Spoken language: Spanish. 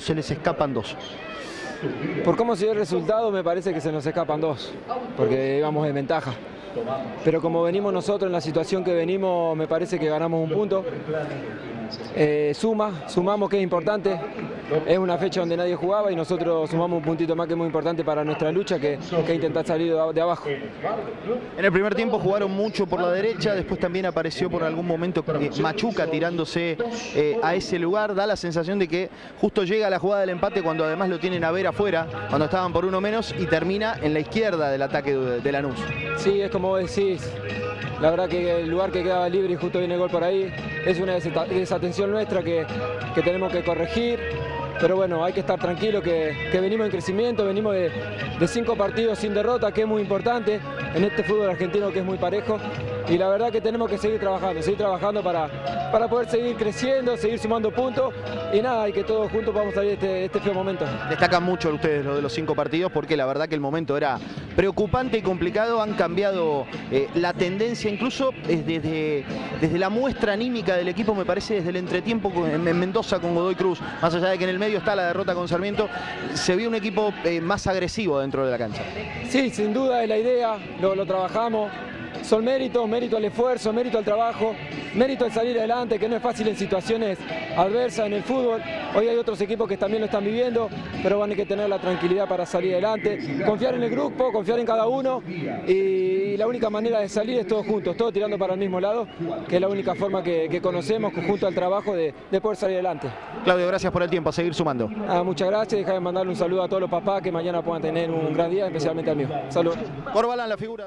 se les escapan dos? Por cómo se dio el resultado me parece que se nos escapan dos, porque íbamos en ventaja. Pero como venimos nosotros en la situación que venimos, me parece que ganamos un punto. Eh, suma, sumamos que es importante. Es una fecha donde nadie jugaba y nosotros sumamos un puntito más que es muy importante para nuestra lucha, que, que intentar salir de, abajo. En el primer tiempo jugaron mucho por la derecha, después también apareció por algún momento eh, Machuca tirándose eh, a ese lugar. Da la sensación de que justo llega la jugada del empate cuando además lo tienen a ver afuera, cuando estaban por uno menos y termina en la izquierda del ataque de, de Lanús. Sí, es como decís, la verdad que el lugar que quedaba libre y justo viene el gol por ahí es una desatención nuestra que, que tenemos que corregir. Pero bueno, hay que estar tranquilo que, que venimos en crecimiento, venimos de, de, cinco partidos sin derrota, que es muy importante en este fútbol argentino que es muy parejo. Y la verdad que tenemos que seguir trabajando, seguir trabajando para, para poder seguir creciendo, seguir sumando puntos. Y nada, y que todos juntos vamos a salir este, este feo momento. Destacan mucho ustedes lo de los cinco partidos porque la verdad que el momento era preocupante y complicado. Han cambiado eh, la tendencia, incluso desde, desde la muestra anímica del equipo, me parece desde el entretiempo en Mendoza con Godoy Cruz, más allá de que en el medio está la derrota con Sarmiento, se vio un equipo eh, más agresivo dentro de la cancha. Sí, sin duda es la idea, lo, lo trabajamos. Son méritos, mérito al esfuerzo, mérito al trabajo, mérito al salir adelante, que no es fácil en situaciones adversas en el fútbol. Hoy hay otros equipos que también lo están viviendo, pero van a que tener la tranquilidad para salir adelante, confiar en el grupo, confiar en cada uno y la única manera de salir es todos juntos, todos tirando para el mismo lado, que es la única forma que, que conocemos junto al trabajo de, de, poder salir adelante. Claudio, gracias por el tiempo, a seguir sumando. Ah, muchas gracias, deja de mandarle un saludo a todos los papás que mañana puedan tener un gran día, especialmente al mío. Saludos. Corbalán, la figura.